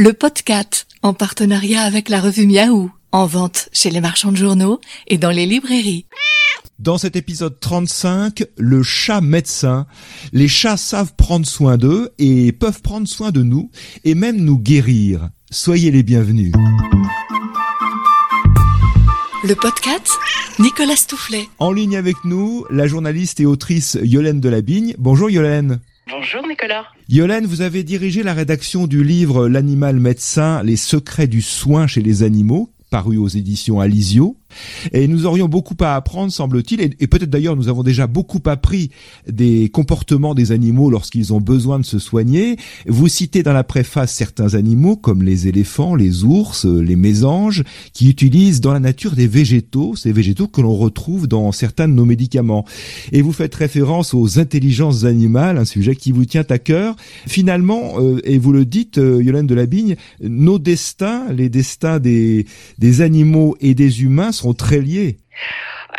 Le podcast, en partenariat avec la revue Miaou, en vente chez les marchands de journaux et dans les librairies. Dans cet épisode 35, le chat médecin. Les chats savent prendre soin d'eux et peuvent prendre soin de nous et même nous guérir. Soyez les bienvenus. Le podcast, Nicolas Stoufflet. En ligne avec nous, la journaliste et autrice Yolène Delabigne. Bonjour Yolène. Bonjour Nicolas. Yolène, vous avez dirigé la rédaction du livre L'animal médecin, les secrets du soin chez les animaux, paru aux éditions Alizio. Et nous aurions beaucoup à apprendre, semble-t-il, et, peut-être d'ailleurs nous avons déjà beaucoup appris des comportements des animaux lorsqu'ils ont besoin de se soigner. Vous citez dans la préface certains animaux comme les éléphants, les ours, les mésanges, qui utilisent dans la nature des végétaux, ces végétaux que l'on retrouve dans certains de nos médicaments. Et vous faites référence aux intelligences animales, un sujet qui vous tient à cœur. Finalement, euh, et vous le dites, euh, Yolande de la Bigne, nos destins, les destins des, des animaux et des humains sont très liés.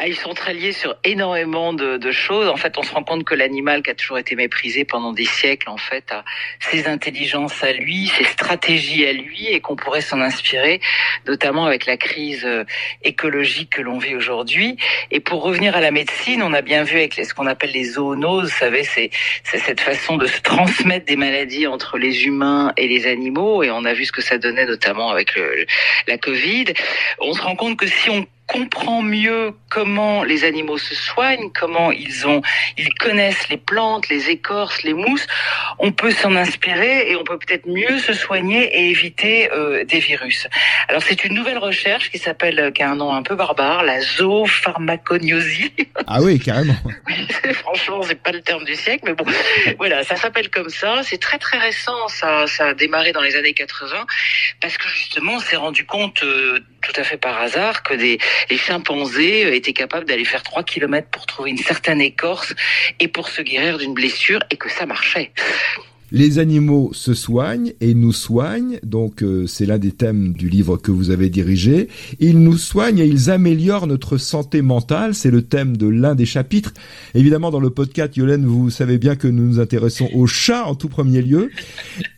Ah, ils sont très liés sur énormément de, choses. En fait, on se rend compte que l'animal qui a toujours été méprisé pendant des siècles, en fait, a ses intelligences à lui, ses stratégies à lui, et qu'on pourrait s'en inspirer, notamment avec la crise euh, écologique que l'on vit aujourd'hui. Et pour revenir à la médecine, on a bien vu avec ce qu'on appelle les zoonoses, vous savez, c'est cette façon de se transmettre des maladies entre les humains et les animaux, et on a vu ce que ça donnait notamment avec le, la Covid. On se rend compte que si on comprend mieux comment les animaux se soignent, comment ils ont, ils connaissent les plantes, les écorces, les mousses, on peut s'en inspirer et on peut peut-être mieux se soigner et éviter euh, des virus. Alors c'est une nouvelle recherche qui s'appelle, euh, qui a un nom un peu barbare, la zoopharmacognosie. Ah oui, carrément. Franchement, c'est pas le terme du siècle, mais bon, voilà, ça s'appelle comme ça. C'est très très récent, ça, ça a démarré dans les années 80 parce que justement, on s'est rendu compte euh, tout à fait par hasard que des les chimpanzés euh, étaient capables d'aller faire 3 km pour trouver une certaine écorce et pour se guérir d'une blessure et que ça marchait. Les animaux se soignent et nous soignent, donc euh, c'est l'un des thèmes du livre que vous avez dirigé. Ils nous soignent et ils améliorent notre santé mentale, c'est le thème de l'un des chapitres. Évidemment, dans le podcast, Yolène, vous savez bien que nous nous intéressons aux chats en tout premier lieu.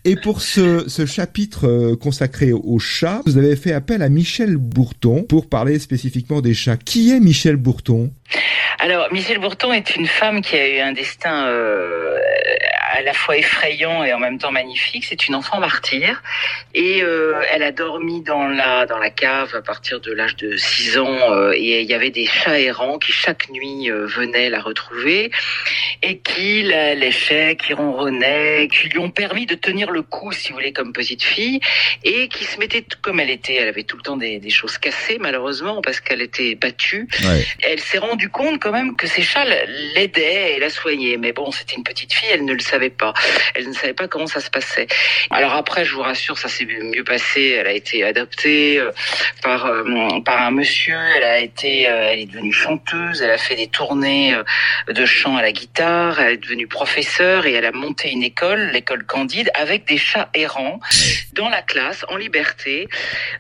Et pour ce, ce chapitre euh, consacré aux chats, vous avez fait appel à Michel Bourton pour parler spécifiquement des chats. Qui est Michel Bourton? Alors, Michel Bourton est une femme qui a eu un destin euh, à la fois effrayant et en même temps magnifique. C'est une enfant martyre et euh, elle a dormi dans la dans la cave à partir de l'âge de 6 ans euh, et il y avait des chats errants qui chaque nuit euh, venaient la retrouver et qui la léchaient, qui ronronnaient, qui lui ont permis de tenir le coup, si vous voulez, comme petite fille et qui se mettait comme elle était. Elle avait tout le temps des, des choses cassées malheureusement parce qu'elle était battue. Elle s'est rendue compte même que ces chats l'aidaient et la soignaient. Mais bon, c'était une petite fille, elle ne le savait pas. Elle ne savait pas comment ça se passait. Alors après, je vous rassure, ça s'est mieux passé. Elle a été adoptée euh, par euh, par un monsieur. Elle a été, euh, elle est devenue chanteuse. Elle a fait des tournées de chant à la guitare. Elle est devenue professeure et elle a monté une école, l'école Candide, avec des chats errants dans la classe, en liberté,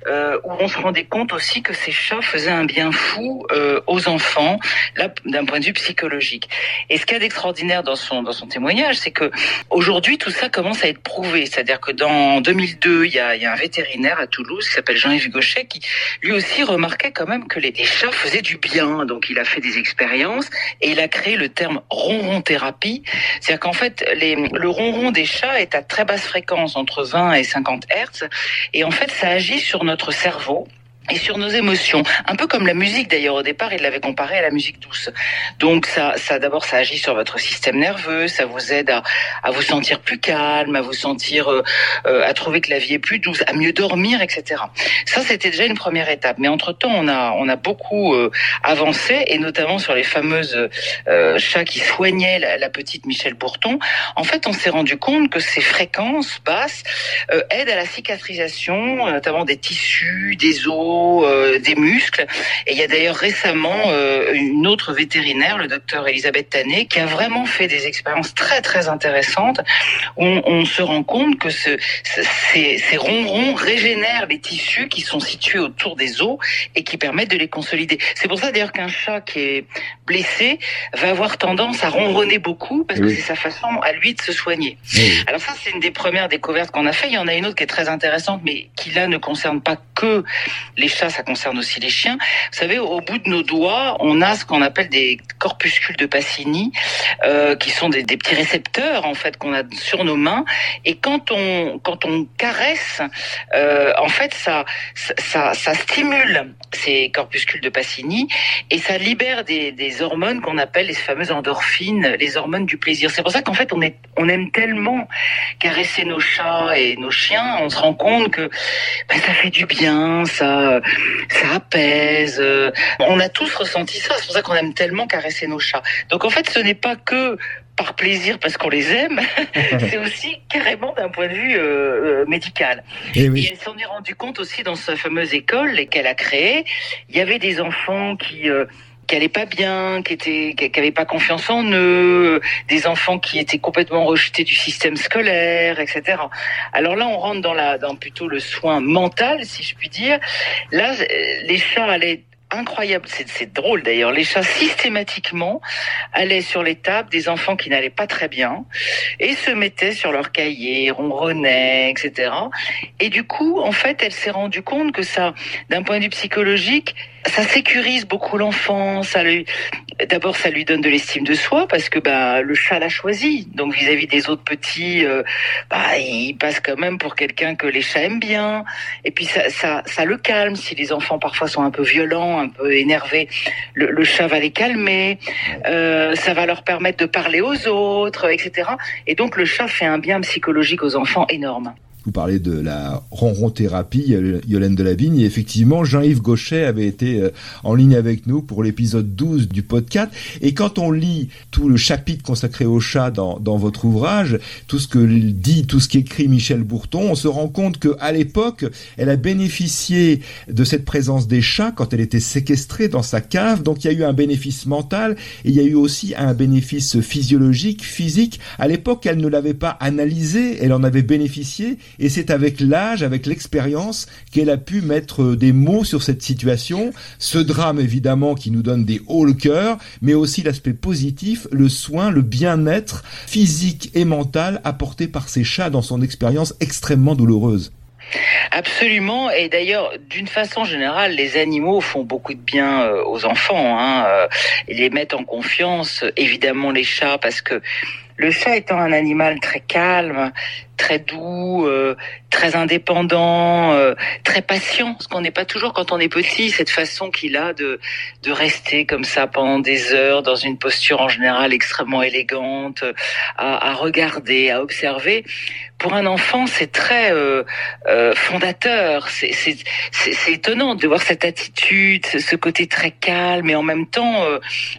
où on se rendait compte aussi que ces chats faisaient un bien fou aux enfants. Là, d'un point de vue psychologique. Et ce qu'il y a d'extraordinaire dans son, dans son témoignage, c'est que aujourd'hui, tout ça commence à être prouvé. C'est-à-dire que dans 2002, il y a, il y a un vétérinaire à Toulouse qui s'appelle Jean-Yves Gauchet qui, lui aussi, remarquait quand même que les, chats faisaient du bien. Donc, il a fait des expériences et il a créé le terme ronron thérapie. C'est-à-dire qu'en fait, les, le ronron des chats est à très basse fréquence, entre 20 et 50 Hertz. Et en fait, ça agit sur notre cerveau et sur nos émotions. Un peu comme la musique d'ailleurs au départ, il l'avait comparé à la musique douce. Donc ça, ça d'abord ça agit sur votre système nerveux, ça vous aide à, à vous sentir plus calme, à vous sentir, euh, euh, à trouver que la vie est plus douce, à mieux dormir, etc. Ça c'était déjà une première étape. Mais entre temps, on a on a beaucoup euh, avancé et notamment sur les fameuses chats qui soignaient la, la, petite Michel Bourton. En fait, on s'est rendu compte que ces fréquences basses aident à la cicatrisation, notamment des tissus, des os os, euh, des muscles. Et il y a d'ailleurs récemment euh, une autre vétérinaire, le docteur Elisabeth Tanet, qui a vraiment fait des expériences très très intéressantes. Où on, on se rend compte que ce, ces, ces ronrons régénèrent les tissus qui sont situés autour des os et qui permettent de les consolider. C'est pour ça d'ailleurs qu'un chat qui est blessé va avoir tendance à ronronner beaucoup parce que c'est sa façon à lui de se soigner. Alors ça, c'est une des premières découvertes qu'on a fait. Il y en a une autre qui est très intéressante, mais qui là ne concerne pas que les chats, ça concerne aussi les chiens. Vous savez, au bout de nos doigts, on a ce qu'on appelle des corpuscules de Pacini, euh, qui sont des, des, petits récepteurs en fait qu'on a sur nos mains. Et quand on quand on caresse, euh, en fait, ça, ça ça stimule ces corpuscules de Pacini et ça libère des, des hormones qu'on appelle les fameuses endorphines, les hormones du plaisir. C'est pour ça qu'en fait on est on aime tellement caresser nos chats et nos chiens, on se rend compte que ben, ça fait du bien, ça, ça apaise. On a tous ressenti ça, c'est pour ça qu'on aime tellement caresser nos chats. Donc en fait, ce n'est pas que par plaisir parce qu'on les aime, c'est aussi carrément d'un point de vue euh, médical. Et, oui. et elle s'en est rendue compte aussi dans sa fameuse école qu'elle a créée. Il y avait des enfants qui euh, qui allaient pas bien, qui étaient, qui n'avaient pas confiance en eux, des enfants qui étaient complètement rejetés du système scolaire, etc. Alors là, on rentre dans la, dans plutôt le soin mental, si je puis dire. Là, les chats allaient incroyable, c'est drôle d'ailleurs, les chats systématiquement allaient sur les tables des enfants qui n'allaient pas très bien et se mettaient sur leur cahier, ronronnaient, etc. Et du coup, en fait, elle s'est rendue compte que ça, d'un point de vue psychologique, ça sécurise beaucoup l'enfant, ça lui, d'abord ça lui donne de l'estime de soi parce que bah le chat l'a choisi, donc vis-à-vis des autres petits, euh, bah il passe quand même pour quelqu'un que les chats aiment bien, et puis ça, ça, ça le calme. Si les enfants parfois sont un peu violents, un peu énervés, le, le chat va les calmer, euh, ça va leur permettre de parler aux autres, etc. Et donc le chat fait un bien psychologique aux enfants énorme. Vous parlez de la ronron-thérapie, Yolène Delavigne, et effectivement, Jean-Yves Gauchet avait été en ligne avec nous pour l'épisode 12 du podcast. Et quand on lit tout le chapitre consacré au chat dans, dans votre ouvrage, tout ce que dit, tout ce qu'écrit Michel Bourton, on se rend compte que à l'époque, elle a bénéficié de cette présence des chats quand elle était séquestrée dans sa cave. Donc il y a eu un bénéfice mental et il y a eu aussi un bénéfice physiologique, physique. À l'époque, elle ne l'avait pas analysé, elle en avait bénéficié et c'est avec l'âge, avec l'expérience, qu'elle a pu mettre des mots sur cette situation. Ce drame, évidemment, qui nous donne des hauts le cœur, mais aussi l'aspect positif, le soin, le bien-être physique et mental apporté par ces chats dans son expérience extrêmement douloureuse. Absolument. Et d'ailleurs, d'une façon générale, les animaux font beaucoup de bien aux enfants. Hein. Ils les mettent en confiance, évidemment les chats, parce que le chat étant un animal très calme, très doux, euh, très indépendant, euh, très patient, ce qu'on n'est pas toujours quand on est petit, cette façon qu'il a de, de rester comme ça pendant des heures dans une posture en général extrêmement élégante, à, à regarder, à observer. Pour un enfant, c'est très euh, euh fondateur. C'est étonnant de voir cette attitude, ce côté très calme et en même temps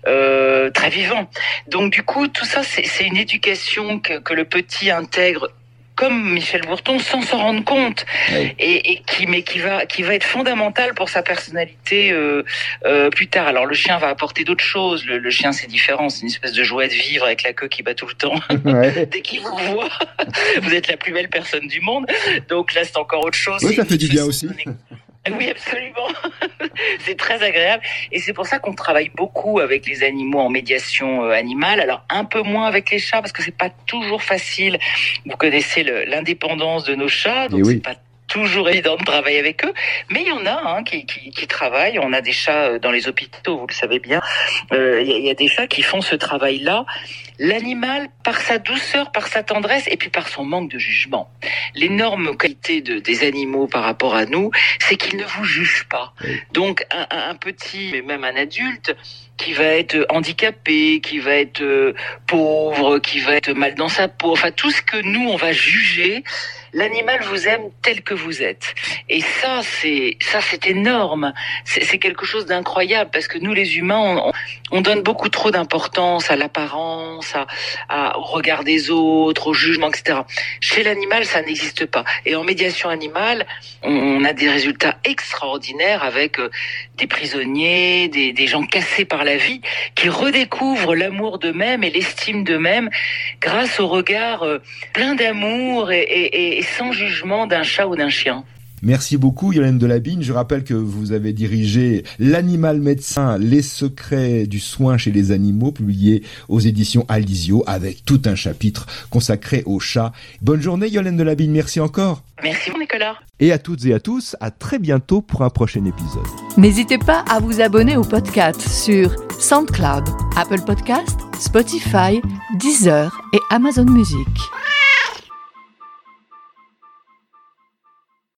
euh, très vivant. Donc du coup, tout ça, c'est une que, que le petit intègre comme Michel Bourton sans s'en rendre compte oui. et, et, qui mais qui va qui va être fondamental pour sa personnalité euh, euh, plus tard. Alors le chien va apporter d'autres choses. Le, le chien c'est différent, c'est une espèce de jouet de vivre avec la queue qui bat tout le temps. Ouais. Dès qu'il vous voit, vous êtes la plus belle personne du monde. Donc là c'est encore autre chose. Oui, ça fait du bien aussi. Oui, absolument. c'est très agréable. Et c'est pour ça qu'on travaille beaucoup avec les animaux en médiation euh, animale. Alors, un peu moins avec les chats, parce que c'est pas toujours facile. Vous connaissez l'indépendance de nos chats, donc oui. c'est pas toujours évident de travailler avec eux, mais il y en a hein, qui, qui, qui, travaillent. On a des chats dans les hôpitaux, vous le savez bien. Euh, il y, y, a des chats qui font ce travail-là. L'animal, par sa douceur, par sa tendresse et puis par son manque de jugement. L'énorme qualité de, des animaux par rapport à nous, c'est qu'ils ne vous jugent pas. Donc un, un, petit, mais même un adulte, qui va être handicapé, qui va être euh, pauvre, qui va être mal dans sa peau, enfin tout ce que nous on va juger, l'animal vous aime tel que vous êtes. Et ça, c'est ça, c'est énorme. C'est quelque chose d'incroyable parce que nous, les humains, on, on donne beaucoup trop d'importance à l'apparence, à, à au regard des autres, au jugement, etc. Chez l'animal, ça n'existe pas. Et en médiation animale, on, a des résultats extraordinaires avec euh, des prisonniers, des, gens cassés par la vie, qui redécouvrent l'amour d'eux-mêmes et l'estime d'eux-mêmes grâce au regard euh, plein d'amour et, et sans jugement d'un chat ou d'un chien. Merci beaucoup Yolène Delabine. Je rappelle que vous avez dirigé L'animal médecin, les secrets du soin chez les animaux, publié aux éditions Alizio avec tout un chapitre consacré aux chats. Bonne journée Yolène Delabine, merci encore. Merci Nicolas. Et à toutes et à tous, à très bientôt pour un prochain épisode. N'hésitez pas à vous abonner au podcast sur SoundCloud, Apple Podcast, Spotify, Deezer et Amazon Music.